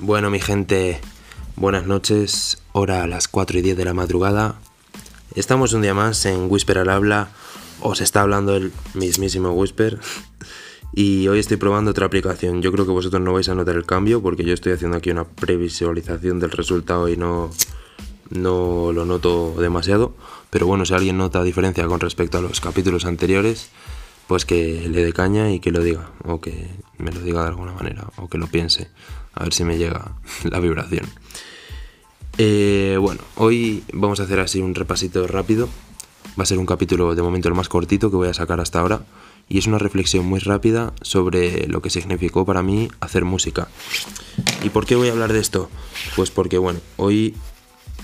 Bueno, mi gente, buenas noches. Hora a las 4 y 10 de la madrugada. Estamos un día más en Whisper al habla. Os está hablando el mismísimo Whisper. Y hoy estoy probando otra aplicación. Yo creo que vosotros no vais a notar el cambio porque yo estoy haciendo aquí una previsualización del resultado y no, no lo noto demasiado. Pero bueno, si alguien nota diferencia con respecto a los capítulos anteriores, pues que le dé caña y que lo diga. O que me lo diga de alguna manera. O que lo piense. A ver si me llega la vibración. Eh, bueno, hoy vamos a hacer así un repasito rápido. Va a ser un capítulo de momento el más cortito que voy a sacar hasta ahora y es una reflexión muy rápida sobre lo que significó para mí hacer música. ¿Y por qué voy a hablar de esto? Pues porque, bueno, hoy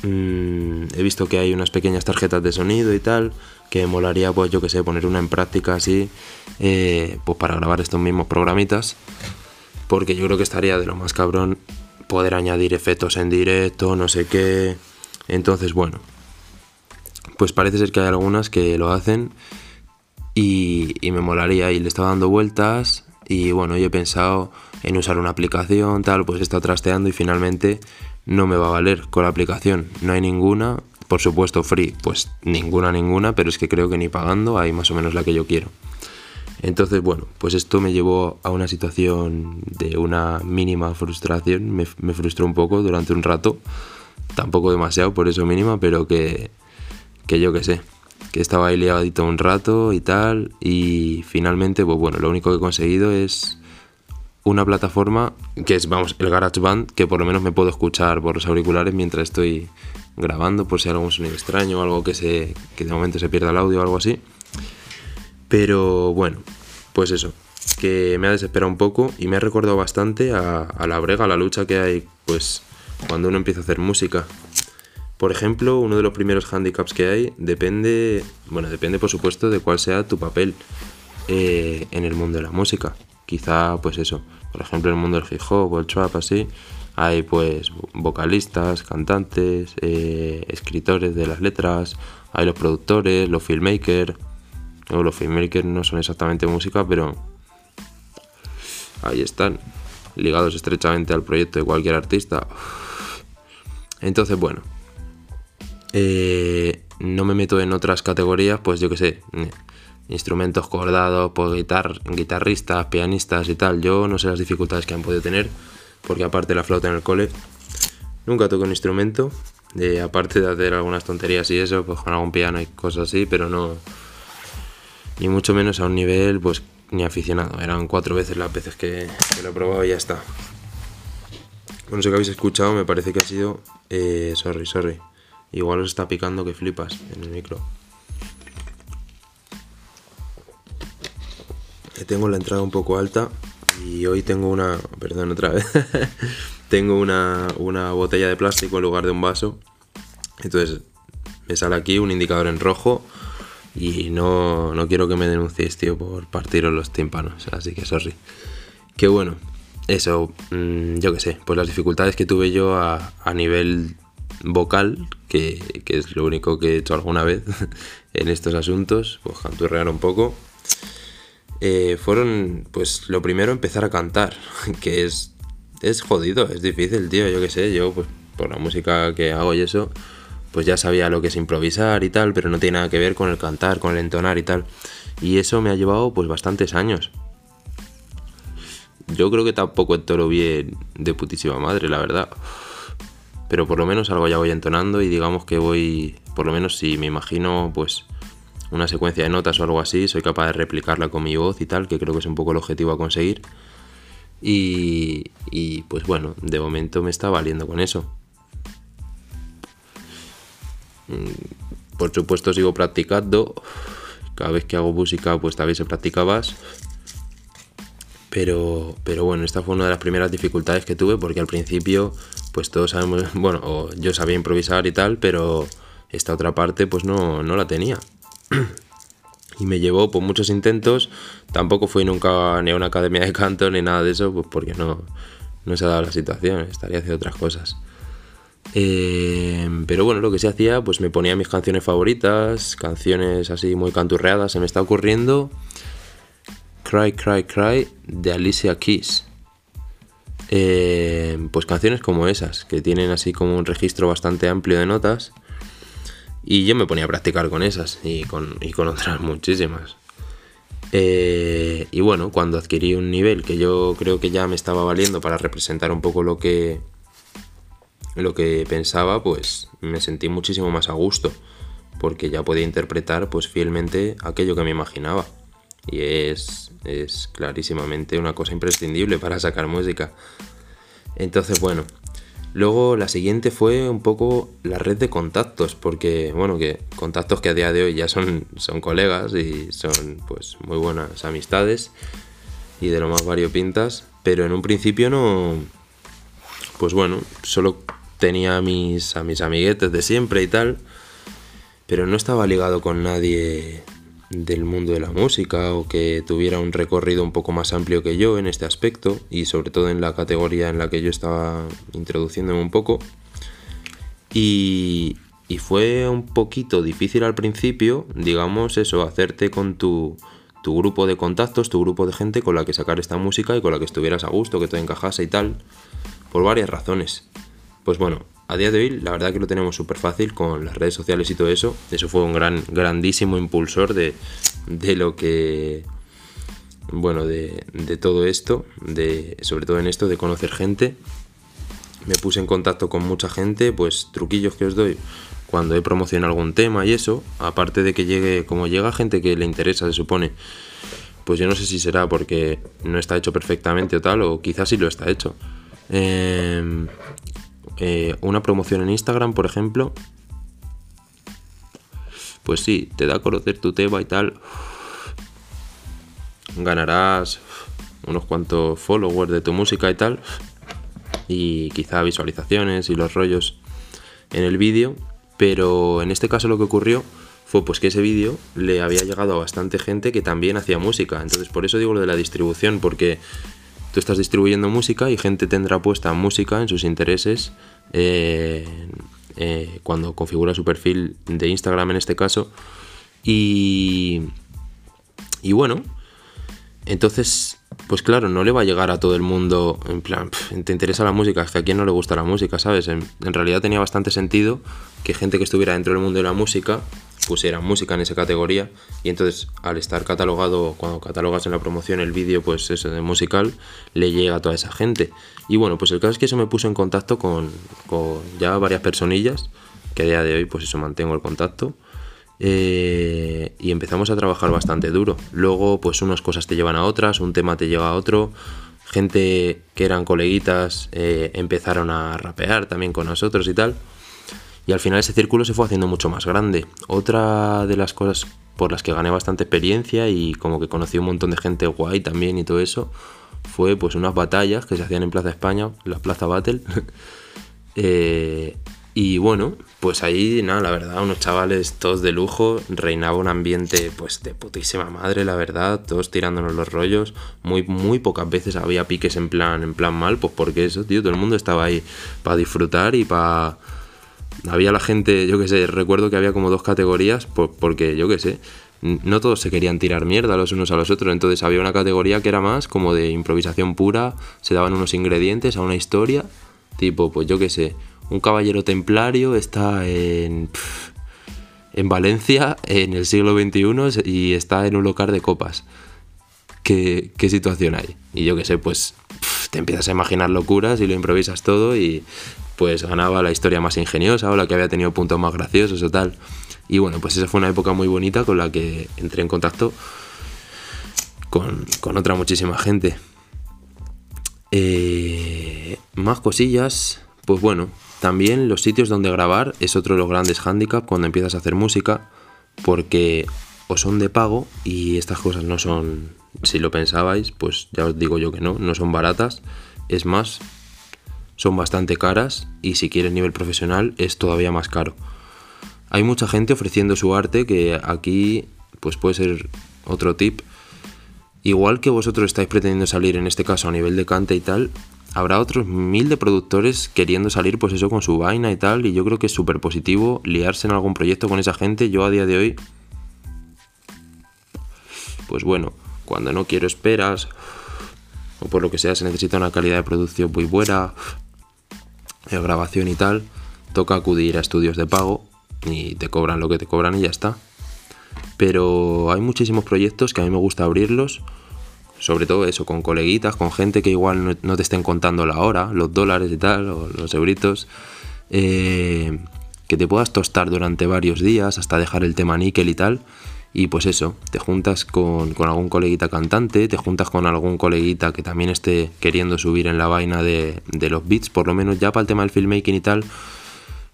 mm, he visto que hay unas pequeñas tarjetas de sonido y tal, que molaría, pues yo que sé, poner una en práctica así, eh, pues para grabar estos mismos programitas, porque yo creo que estaría de lo más cabrón poder añadir efectos en directo, no sé qué. Entonces, bueno, pues parece ser que hay algunas que lo hacen y, me molaría y le estaba dando vueltas y bueno, yo he pensado en usar una aplicación, tal, pues estado trasteando y finalmente no me va a valer con la aplicación. No hay ninguna, por supuesto free, pues ninguna, ninguna, pero es que creo que ni pagando hay más o menos la que yo quiero. Entonces, bueno, pues esto me llevó a una situación de una mínima frustración, me, me frustró un poco durante un rato, tampoco demasiado, por eso mínima, pero que, que yo qué sé, que estaba ahí liadito un rato y tal, y finalmente, pues bueno, lo único que he conseguido es una plataforma que es, vamos, el GarageBand, que por lo menos me puedo escuchar por los auriculares mientras estoy grabando, por si hay algún sonido extraño o algo que, se, que de momento se pierda el audio o algo así. Pero bueno, pues eso, que me ha desesperado un poco y me ha recordado bastante a, a la brega, a la lucha que hay, pues, cuando uno empieza a hacer música. Por ejemplo, uno de los primeros handicaps que hay depende, bueno, depende por supuesto de cuál sea tu papel eh, en el mundo de la música. Quizá, pues eso, por ejemplo, en el mundo del hip hop o el trap, así, hay pues vocalistas, cantantes, eh, escritores de las letras, hay los productores, los filmmakers. O los filmmakers no son exactamente música, pero ahí están, ligados estrechamente al proyecto de cualquier artista. Entonces, bueno, eh, no me meto en otras categorías, pues yo que sé, eh, instrumentos cordados, pues guitar, guitarristas, pianistas y tal. Yo no sé las dificultades que han podido tener, porque aparte la flauta en el cole, nunca toco un instrumento. Eh, aparte de hacer algunas tonterías y eso, pues con algún piano y cosas así, pero no. Ni mucho menos a un nivel, pues ni aficionado. Eran cuatro veces las veces que, lo he probado y ya está. Bueno, eso que habéis escuchado me parece que ha sido. sorry, sorry. Igual os está picando que flipas en el micro. Tengo la entrada un poco alta y hoy tengo una... Perdón, otra vez. tengo una, una botella de plástico en lugar de un vaso. Entonces me sale aquí un indicador en rojo y no, no quiero que me denuncies, tío, por partiros los tímpanos. Así que sorry. Qué bueno. Eso, mm, yo qué sé, pues las dificultades que tuve yo a nivel vocal, que, es lo único que he hecho alguna vez en estos asuntos, pues canturrear un poco. Eh, fueron, pues lo primero, empezar a cantar, que es, es jodido, es difícil, tío, yo qué sé, yo pues por la música que hago y eso, pues ya sabía lo que es improvisar y tal, pero no tiene nada que ver con el cantar, con el entonar y tal. Y eso me ha llevado pues bastantes años. Yo creo que tampoco entoro bien de putísima madre, la verdad pero por lo menos algo ya voy entonando y digamos que voy, por lo menos si me imagino pues una secuencia de notas o algo así, soy capaz de replicarla con mi voz y tal, que creo que es un poco el objetivo a conseguir. Y, y pues bueno, de momento me está valiendo con eso. Mm, por supuesto sigo practicando. Cada vez que hago música pues también se practicabas. Pero, pero bueno, esta fue una de las primeras dificultades que tuve porque al principio pues todos sabemos, bueno, yo sabía improvisar y tal, pero esta otra parte pues no, no la tenía. y me llevó por muchos intentos, tampoco fui nunca ni a una academia de canto ni nada de eso, pues porque no, no se ha dado la situación, estaría haciendo otras cosas. Eh, pero bueno, lo que se hacía, pues me ponía mis canciones favoritas, canciones así muy canturreadas. Se me está ocurriendo Cry, Cry, Cry de Alicia Keys. Eh, pues canciones como esas, que tienen así como un registro bastante amplio de notas. Y yo me ponía a practicar con esas y con, y con otras muchísimas. Eh, y bueno, cuando adquirí un nivel que yo creo que ya me estaba valiendo para representar un poco lo que, lo que pensaba, pues me sentí muchísimo más a gusto, porque ya podía interpretar pues fielmente aquello que me imaginaba. Y es, es clarísimamente una cosa imprescindible para sacar música. Entonces, bueno, Luego la siguiente fue un poco la red de contactos, porque bueno, que contactos que a día de hoy ya son, son colegas y son pues muy buenas amistades y de lo más variopintas, pero en un principio no, pues bueno, solo tenía mis, a mis amiguetes de siempre y tal, pero no estaba ligado con nadie del mundo de la música o que tuviera un recorrido un poco más amplio que yo en este aspecto y sobre todo en la categoría en la que yo estaba introduciéndome un poco. Y, fue un poquito difícil al principio, digamos eso, hacerte con tu, tu grupo de contactos, tu grupo de gente con la que sacar esta música y con la que estuvieras a gusto, que te encajase y tal, por varias razones. Pues bueno, a día de hoy la verdad que lo tenemos súper fácil con las redes sociales y todo eso. Eso fue un gran, grandísimo impulsor de, lo que... Bueno, de, todo esto, de, sobre todo en esto de conocer gente. Me puse en contacto con mucha gente, pues truquillos que os doy cuando he promocionado algún tema y eso, aparte de que llegue, como llega gente que le interesa, se supone, pues yo no sé si será porque no está hecho perfectamente o tal, o quizás sí lo está hecho. Eh, eh, una promoción en Instagram, por ejemplo, pues sí, te da a conocer tu tema y tal. Ganarás unos cuantos followers de tu música y tal. Y quizá visualizaciones y los rollos en el vídeo. Pero en este caso lo que ocurrió fue pues que ese vídeo le había llegado a bastante gente que también hacía música. Entonces por eso digo lo de la distribución, porque tú estás distribuyendo música y gente tendrá puesta música en sus intereses eh, eh, cuando configura su perfil de Instagram en este caso. Y, y bueno, entonces, pues claro, no le va a llegar a todo el mundo en plan, te interesa la música, es que a quien no le gusta la música, ¿sabes? En, en realidad tenía bastante sentido que gente que estuviera dentro del mundo de la música pusiera música en esa categoría y entonces al estar catalogado, cuando catalogas en la promoción el vídeo, pues eso de musical, le llega a toda esa gente. Y bueno, pues el caso es que eso me puso en contacto con, ya varias personillas, que a día de hoy pues eso mantengo el contacto. Eh, y empezamos a trabajar bastante duro. Luego pues unas cosas te llevan a otras, un tema te lleva a otro. Gente que eran coleguitas eh, empezaron a rapear también con nosotros y tal. Y al final ese círculo se fue haciendo mucho más grande. Otra de las cosas por las que gané bastante experiencia y como que conocí un montón de gente guay también y todo eso, fue pues unas batallas que se hacían en Plaza España, la Plaza Battle. Eh, y bueno, pues ahí, nada, la verdad, unos chavales todos de lujo, reinaba un ambiente pues de putísima madre, la verdad, todos tirándonos los rollos, muy, muy pocas veces había piques en plan, en plan mal, pues porque eso, tío, todo el mundo estaba ahí para disfrutar y para había la gente, yo qué sé, recuerdo que había como dos categorías, porque yo qué sé, no todos se querían tirar mierda los unos a los otros, entonces había una categoría que era más como de improvisación pura, se daban unos ingredientes a una historia, tipo, pues yo qué sé, un caballero templario está en, en Valencia en el siglo XXI y está en un local de copas. ¿Qué, qué situación hay? Y yo qué sé, pues te empiezas a imaginar locuras y lo improvisas todo y pues ganaba la historia más ingeniosa o la que había tenido puntos más graciosos o tal. Y bueno, pues esa fue una época muy bonita con la que entré en contacto con, otra muchísima gente. Eh, más cosillas, pues bueno, también los sitios donde grabar es otro de los grandes handicaps cuando empiezas a hacer música, porque o son de pago y estas cosas no son, si lo pensabais, pues ya os digo yo que no, no son baratas. Es más, son bastante caras y si quieres nivel profesional es todavía más caro. Hay mucha gente ofreciendo su arte que aquí pues puede ser otro tip. Igual que vosotros estáis pretendiendo salir en este caso a nivel de cante y tal, habrá otros mil de productores queriendo salir pues eso con su vaina y tal, y yo creo que es súper positivo liarse en algún proyecto con esa gente. Yo a día de hoy, pues bueno, cuando no quiero esperas, o por lo que sea se necesita una calidad de producción muy buena, de grabación y tal, toca acudir a estudios de pago y te cobran lo que te cobran y ya está. Pero hay muchísimos proyectos que a mí me gusta abrirlos sobre todo eso, con coleguitas, con gente que igual no, te estén contando la hora, los dólares y tal, o los euritos, eh, que te puedas tostar durante varios días hasta dejar el tema níquel y tal. Y pues eso, te juntas con, algún coleguita cantante, te juntas con algún coleguita que también esté queriendo subir en la vaina de, de los beats, por lo menos ya para el tema del filmmaking y tal.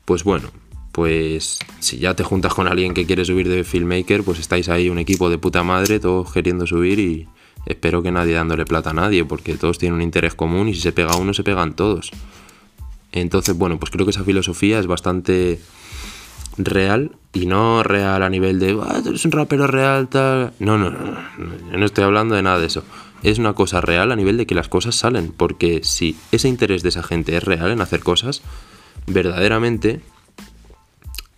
Pues bueno, pues si ya te juntas con alguien que quiere subir de filmmaker, pues estáis ahí un equipo de puta madre, todos queriendo subir y, espero que nadie dándole plata a nadie, porque todos tienen un interés común y si se pega uno, se pegan todos. Entonces, bueno, pues creo que esa filosofía es bastante real y no real a nivel de, ah, un rapero real, tal. No, no, no, no, no estoy hablando de nada de eso. Es una cosa real a nivel de que las cosas salen, porque si ese interés de esa gente es real en hacer cosas, verdaderamente,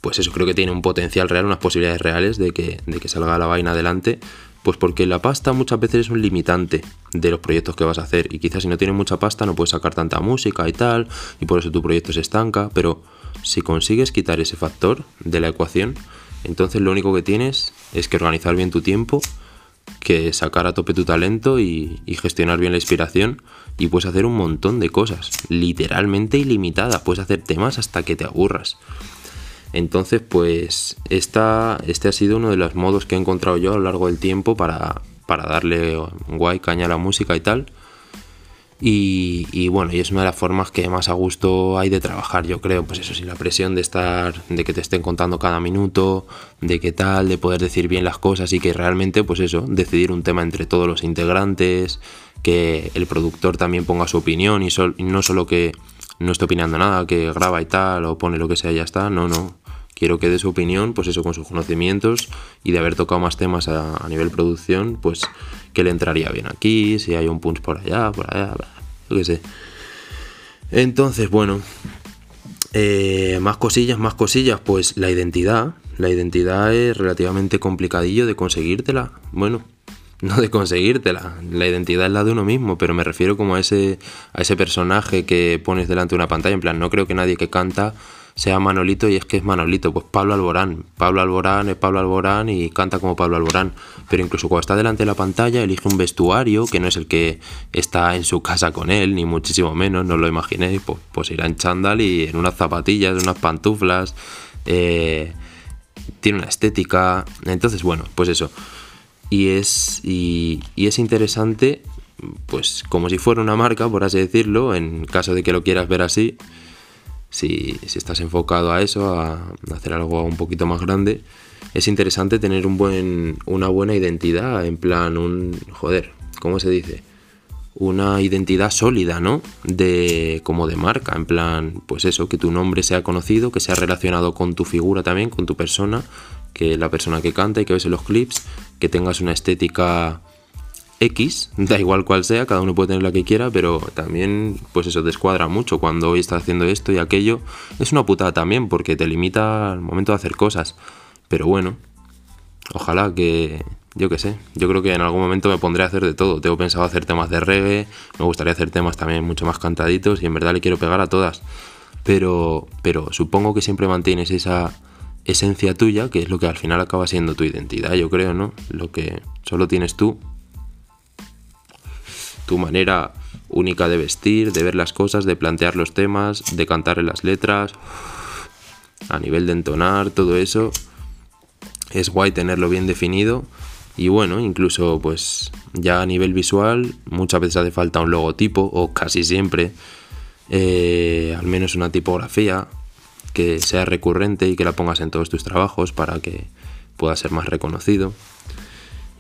pues eso creo que tiene un potencial real, unas posibilidades reales de que, de que salga la vaina adelante pues porque la pasta muchas veces es un limitante de los proyectos que vas a hacer y quizás si no tienes mucha pasta no puedes sacar tanta música y tal y por eso tu proyecto se estanca, pero si consigues quitar ese factor de la ecuación, entonces lo único que tienes es que organizar bien tu tiempo, que sacar a tope tu talento y, gestionar bien la inspiración y puedes hacer un montón de cosas, literalmente ilimitadas, puedes hacer temas hasta que te aburras. Entonces, pues esta, este ha sido uno de los modos que he encontrado yo a lo largo del tiempo para, para darle guay caña a la música y tal. Y, bueno, y es una de las formas que más a gusto hay de trabajar, yo creo, pues eso, sin la presión de estar, de que te estén contando cada minuto, de qué tal, de poder decir bien las cosas y que realmente, pues eso, decidir un tema entre todos los integrantes, que el productor también ponga su opinión y, y no solo que no esté opinando nada, que graba y tal, o pone lo que sea y ya está, no, no, quiero que dé su opinión, pues eso, con sus conocimientos y de haber tocado más temas a, nivel producción, pues que le entraría bien aquí, si hay un punch por allá, por allá, lo que sé. Entonces, bueno, eh, más cosillas, más cosillas, pues la identidad. La identidad es relativamente complicadillo de conseguírtela. Bueno, no de conseguírtela. La identidad es la de uno mismo, pero me refiero como a ese, a ese personaje que pones delante de una pantalla. En plan, no creo que nadie que canta sea Manolito y es que es Manolito, pues Pablo Alborán. Pablo Alborán es Pablo Alborán y canta como Pablo Alborán. Pero incluso cuando está delante de la pantalla elige un vestuario que no es el que está en su casa con él, ni muchísimo menos, no lo imaginéis. Pues, pues irá en chándal y en unas zapatillas, unas pantuflas. Eh, tiene una estética. Entonces, bueno, pues eso. Y es, y, y es interesante, pues como si fuera una marca, por así decirlo, en caso de que lo quieras ver así si, estás enfocado a eso, a hacer algo un poquito más grande, es interesante tener un buen, una buena identidad, en plan, un, joder, ¿cómo se dice? Una identidad sólida, ¿no? De, como de marca, en plan, pues eso, que tu nombre sea conocido, que sea relacionado con tu figura también, con tu persona, que la persona que canta y que ves en los clips, que tengas una estética X, da igual cual sea, cada uno puede tener la que quiera, pero también, pues eso descuadra mucho cuando hoy está haciendo esto y aquello. Es una putada también, porque te limita al momento de hacer cosas. Pero bueno, ojalá que, yo qué sé, yo creo que en algún momento me pondré a hacer de todo. Tengo pensado hacer temas de reggae, me gustaría hacer temas también mucho más cantaditos y en verdad le quiero pegar a todas. Pero, pero supongo que siempre mantienes esa esencia tuya, que es lo que al final acaba siendo tu identidad, yo creo, ¿no? Lo que solo tienes tú tu manera única de vestir, de ver las cosas, de plantear los temas, de cantar en las letras, a nivel de entonar, todo eso. Es guay tenerlo bien definido. Y bueno, incluso pues ya a nivel visual muchas veces hace falta un logotipo o casi siempre, eh, al menos una tipografía que sea recurrente y que la pongas en todos tus trabajos para que pueda ser más reconocido.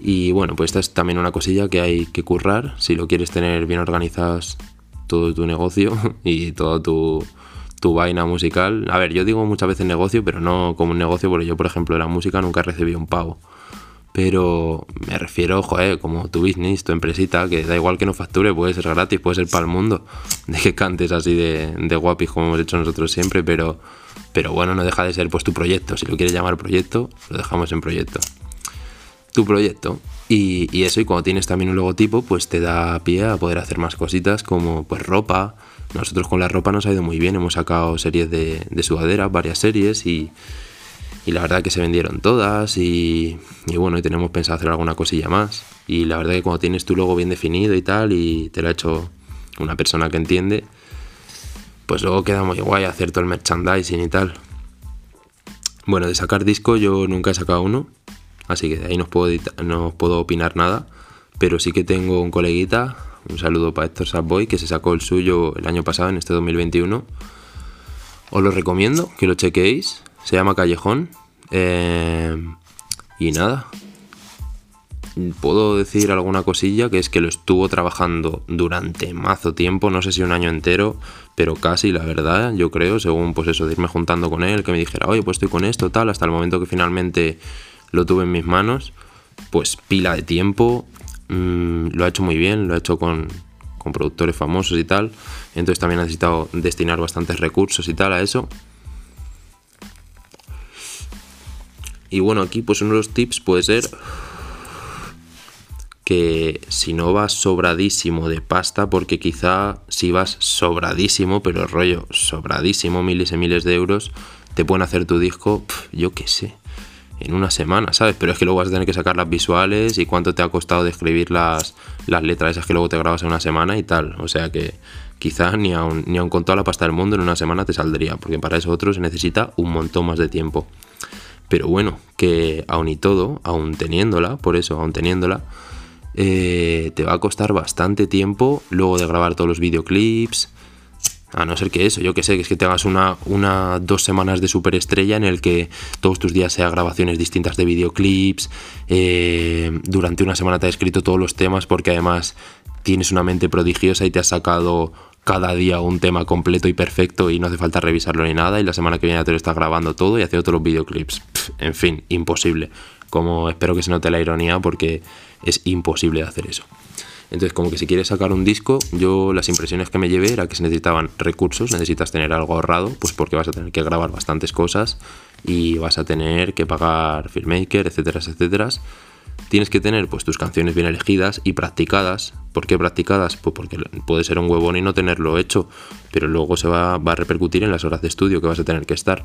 Y bueno, pues esta es también una cosilla que hay que currar si lo quieres tener bien organizadas todo tu negocio y toda tu, tu vaina musical. A ver, yo digo muchas veces negocio, pero no como un negocio, porque yo, por ejemplo, de la música nunca recibí un pago. pero me refiero, joder, como tu business, tu empresita, que da igual que no facture, puede ser gratis, puede ser para el mundo, de que cantes así de, de guapis como hemos hecho nosotros siempre, pero, pero bueno, no deja de ser pues tu proyecto, si lo quieres llamar proyecto, lo dejamos en proyecto. Tu proyecto. Y, y eso, y cuando tienes también un logotipo, pues te da pie a poder hacer más cositas como pues ropa. Nosotros con la ropa nos ha ido muy bien, hemos sacado series de, de sudaderas, varias series y y la verdad que se vendieron todas y, bueno, y tenemos pensado hacer alguna cosilla más. Y la verdad que cuando tienes tu logo bien definido y tal y te lo ha hecho una persona que entiende, pues luego queda muy guay hacer todo el merchandising y tal. Bueno, de sacar disco yo nunca he sacado uno, así que de ahí no no puedo opinar nada, pero sí que tengo un coleguita, un saludo para Héctor Sapboy, que se sacó el suyo el año pasado, en este 2021. Os lo recomiendo, que lo chequéis se llama Callejón. Eh, y nada. Puedo decir alguna cosilla que es que lo estuvo trabajando durante mazo tiempo, no sé si un año entero, pero casi, la verdad, yo creo, según pues eso, de irme juntando con él, que me dijera, oye, pues estoy con esto, tal, hasta el momento que finalmente lo tuve en mis manos, pues pila de tiempo, mm, lo ha hecho muy bien, lo ha hecho con, con productores famosos y tal, entonces también ha necesitado destinar bastantes recursos y tal a eso. Y bueno, aquí pues uno de los tips puede ser que si no vas sobradísimo de pasta, porque quizá si vas sobradísimo, pero rollo sobradísimo, miles y miles de euros, te pueden hacer tu disco, yo qué sé, en una semana, ¿sabes? Pero es que luego vas a tener que sacar las visuales y cuánto te ha costado de escribir las, las letras esas que luego te grabas en una semana y tal. O sea que quizá ni aun, ni aun con toda la pasta del mundo en una semana te saldría, porque para eso otro se necesita un montón más de tiempo. Pero bueno, que aún y todo, aún teniéndola, por eso, aún teniéndola, eh, te va a costar bastante tiempo luego de grabar todos los videoclips. A no ser que eso, yo que sé, que es que tengas una, una, dos semanas de superestrella en el que todos tus días sea grabaciones distintas de videoclips. Eh, durante una semana te has escrito todos los temas porque además tienes una mente prodigiosa y te has sacado cada día un tema completo y perfecto y no hace falta revisarlo ni nada y la semana que viene te lo estás grabando todo y hace otros videoclips. en fin, imposible. Como espero que se note la ironía porque es imposible hacer eso. Entonces, como que si quieres sacar un disco, yo las impresiones que me llevé era que se necesitaban recursos, necesitas tener algo ahorrado, pues porque vas a tener que grabar bastantes cosas y vas a tener que pagar filmmaker, etcétera, etcétera tienes que tener pues tus canciones bien elegidas y practicadas. ¿Por qué practicadas? Pues porque puede ser un huevón y no tenerlo hecho, pero luego se va, a repercutir en las horas de estudio que vas a tener que estar.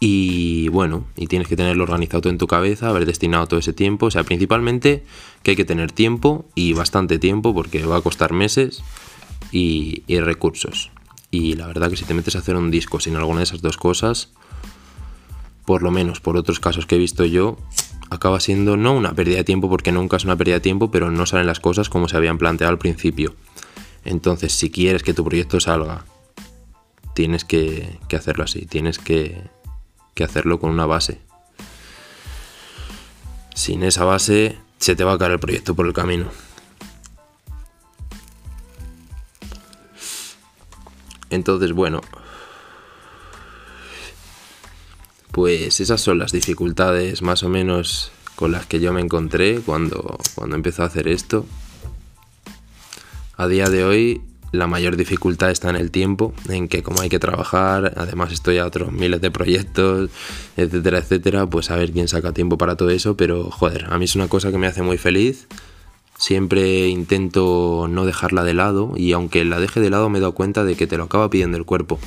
Y bueno, y tienes que tenerlo organizado todo en tu cabeza, haber destinado todo ese tiempo. O sea, principalmente que hay que tener tiempo y bastante tiempo porque va a costar meses y, y recursos. Y la verdad que si te metes a hacer un disco sin alguna de esas dos cosas, por lo menos por otros casos que he visto yo, acaba siendo no una pérdida de tiempo porque nunca es una pérdida de tiempo, pero no salen las cosas como se habían planteado al principio. Entonces, si quieres que tu proyecto salga, tienes que, hacerlo así, tienes que, que hacerlo con una base. Sin esa base, se te va a caer el proyecto por el camino. Entonces, bueno, Pues esas son las dificultades más o menos con las que yo me encontré cuando, cuando empezó a hacer esto. A día de hoy la mayor dificultad está en el tiempo, en que como hay que trabajar, además estoy a otros miles de proyectos, etcétera, etcétera, pues a ver quién saca tiempo para todo eso, pero joder, a mí es una cosa que me hace muy feliz. Siempre intento no dejarla de lado y aunque la deje de lado me he dado cuenta de que te lo acaba pidiendo el cuerpo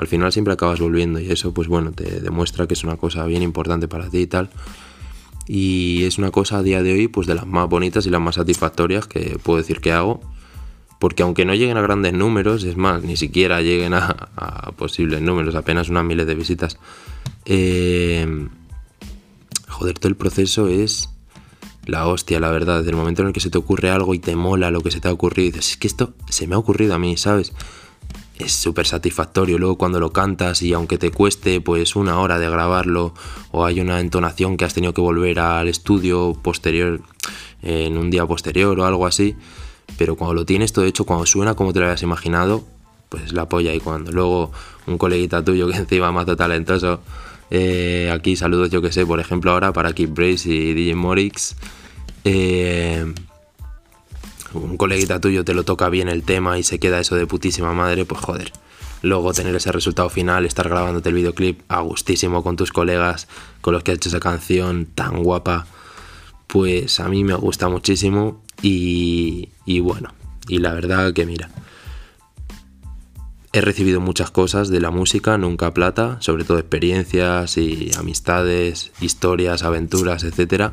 al final siempre acabas volviendo y eso pues bueno, te demuestra que es una cosa bien importante para ti y tal. Y es una cosa a día de hoy pues de las más bonitas y las más satisfactorias que puedo decir que hago. Porque aunque no lleguen a grandes números, es más, ni siquiera lleguen a, posibles números, apenas unas miles de visitas. Eh, joder, todo el proceso es la hostia, la verdad. Desde el momento en el que se te ocurre algo y te mola lo que se te ha ocurrido, y dices, es que esto se me ha ocurrido a mí, ¿sabes? es súper satisfactorio. Luego cuando lo cantas y aunque te cueste pues una hora de grabarlo o hay una entonación que has tenido que volver al estudio posterior, en un día posterior o algo así, pero cuando lo tienes todo hecho, cuando suena como te lo habías imaginado, pues la polla y cuando luego un coleguita tuyo que encima más talentoso Eh, aquí saludos, yo que sé, por ejemplo, ahora para Keep Brace y DJ Morix. Eh, un coleguita tuyo te lo toca bien el tema y se queda eso de putísima madre, pues joder. Luego tener ese resultado final, estar grabándote el videoclip a gustísimo con tus colegas, con los que has hecho esa canción tan guapa, pues a mí me gusta muchísimo y, y bueno, y la verdad que mira, he recibido muchas cosas de la música, nunca plata, sobre todo experiencias y amistades, historias, aventuras, etc.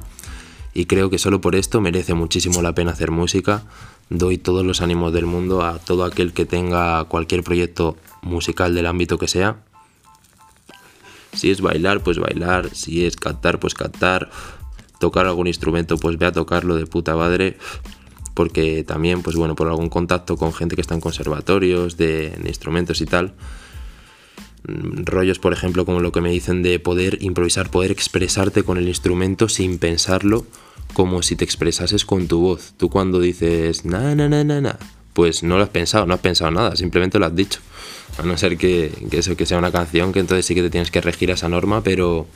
Y creo que solo por esto merece muchísimo la pena hacer música. Doy todos los ánimos del mundo a todo aquel que tenga cualquier proyecto musical del ámbito que sea. Si es bailar, pues bailar. Si es cantar, pues cantar. Tocar algún instrumento, pues ve a tocarlo de puta madre porque también, pues bueno, por algún contacto con gente que está en conservatorios, de, instrumentos y tal, mm, rollos, por ejemplo, como lo que me dicen de poder improvisar, poder expresarte con el instrumento sin pensarlo, como si te expresases con tu voz. Tú cuando dices na na na na na, pues no lo has pensado, no has pensado nada, simplemente lo has dicho. A no ser que, que eso que sea una canción, que entonces sí que te tienes que regir a esa norma, pero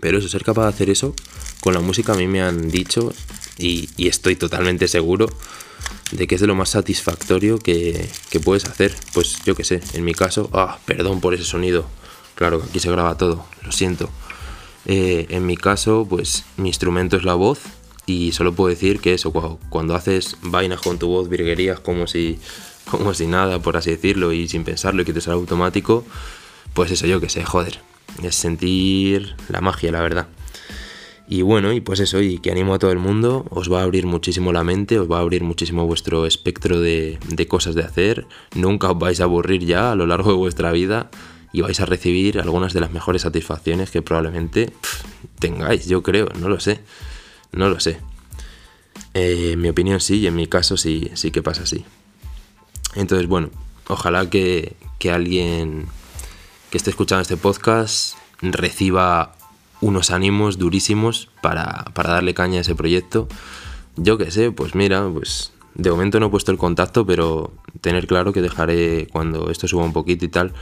pero eso, ser capaz de hacer eso con la música a mí me han dicho y, estoy totalmente seguro de que es de lo más satisfactorio que, puedes hacer. Pues yo qué sé, en mi caso, ah, perdón por ese sonido. Claro que aquí se graba todo, lo siento. Eh, en mi caso, pues mi instrumento es la voz y solo puedo decir que eso, cuando, haces vainas con tu voz, virguerías como si, como si nada, por así decirlo, y sin pensarlo y que te sale automático, pues eso yo que sé, joder, es sentir la magia, la verdad. Y bueno, y pues eso, y que animo a todo el mundo, os va a abrir muchísimo la mente, os va a abrir muchísimo vuestro espectro de, cosas de hacer, nunca os vais a aburrir ya a lo largo de vuestra vida y vais a recibir algunas de las mejores satisfacciones que probablemente tengáis, yo creo, no lo sé, no lo sé. Eh, en mi opinión sí, y en mi caso sí, sí que pasa así. Entonces, bueno, ojalá que, que alguien que esté escuchando este podcast reciba unos ánimos durísimos para, darle caña a ese proyecto. Yo qué sé, pues mira, pues de momento no he puesto el contacto, pero tener claro que dejaré, cuando esto suba un poquito y tal,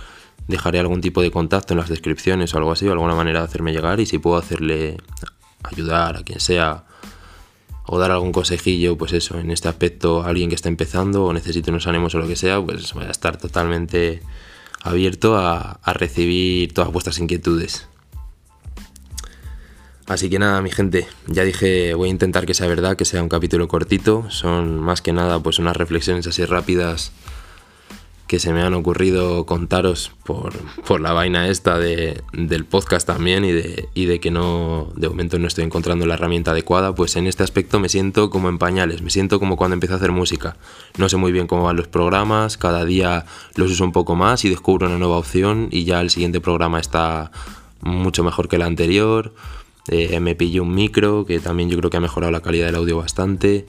dejaré algún tipo de contacto en las descripciones o algo así, o alguna manera de hacerme llegar y si puedo hacerle ayudar a quien sea o dar algún consejillo, pues eso, en este aspecto a alguien que está empezando o necesite unos ánimos o lo que sea, pues voy a estar totalmente abierto a, a recibir todas vuestras inquietudes. Así que nada, mi gente, ya dije, voy a intentar que sea verdad, que sea un capítulo cortito. Son más que nada pues unas reflexiones así rápidas que se me han ocurrido contaros por, la vaina esta de, del podcast también y de, y de que no, de momento no estoy encontrando la herramienta adecuada, pues en este aspecto me siento como en pañales, me siento como cuando empecé a hacer música. No sé muy bien cómo van los programas, cada día los uso un poco más y descubro una nueva opción y ya el siguiente programa está mucho mejor que el anterior eh, me pillé un micro que también yo creo que ha mejorado la calidad del audio bastante.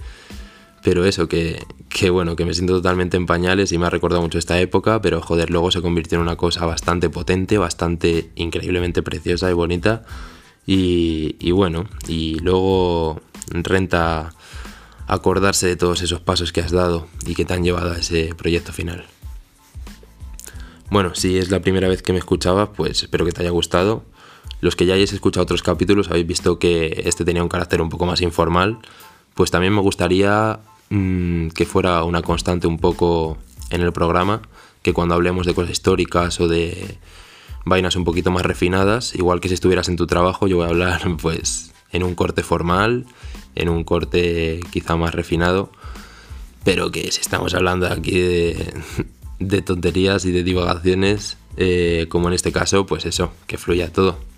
Pero eso, que, bueno, que me siento totalmente en pañales y me ha recordado mucho esta época, pero joder, luego se convirtió en una cosa bastante potente, bastante increíblemente preciosa y bonita. Y, y bueno, y luego renta acordarse de todos esos pasos que has dado y que te han llevado a ese proyecto final. Bueno, si es la primera vez que me escuchabas, pues espero que te haya gustado. Los que ya hayáis escuchado otros capítulos habéis visto que este tenía un carácter un poco más informal, pues también me gustaría mm, que fuera una constante un poco en el programa, que cuando hablemos de cosas históricas o de vainas un poquito más refinadas, igual que si estuvieras en tu trabajo, yo voy a hablar pues en un corte formal, en un corte quizá más refinado, pero que si estamos hablando aquí de, tonterías y de divagaciones, eh, como en este caso, pues eso, que fluya todo.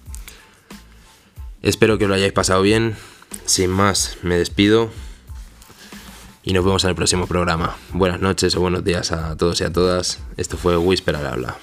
Espero que lo hayáis pasado bien. Sin más, me despido y nos vemos en el próximo programa. Buenas noches o buenos días a todos y a todas. Esto fue Whisper al habla.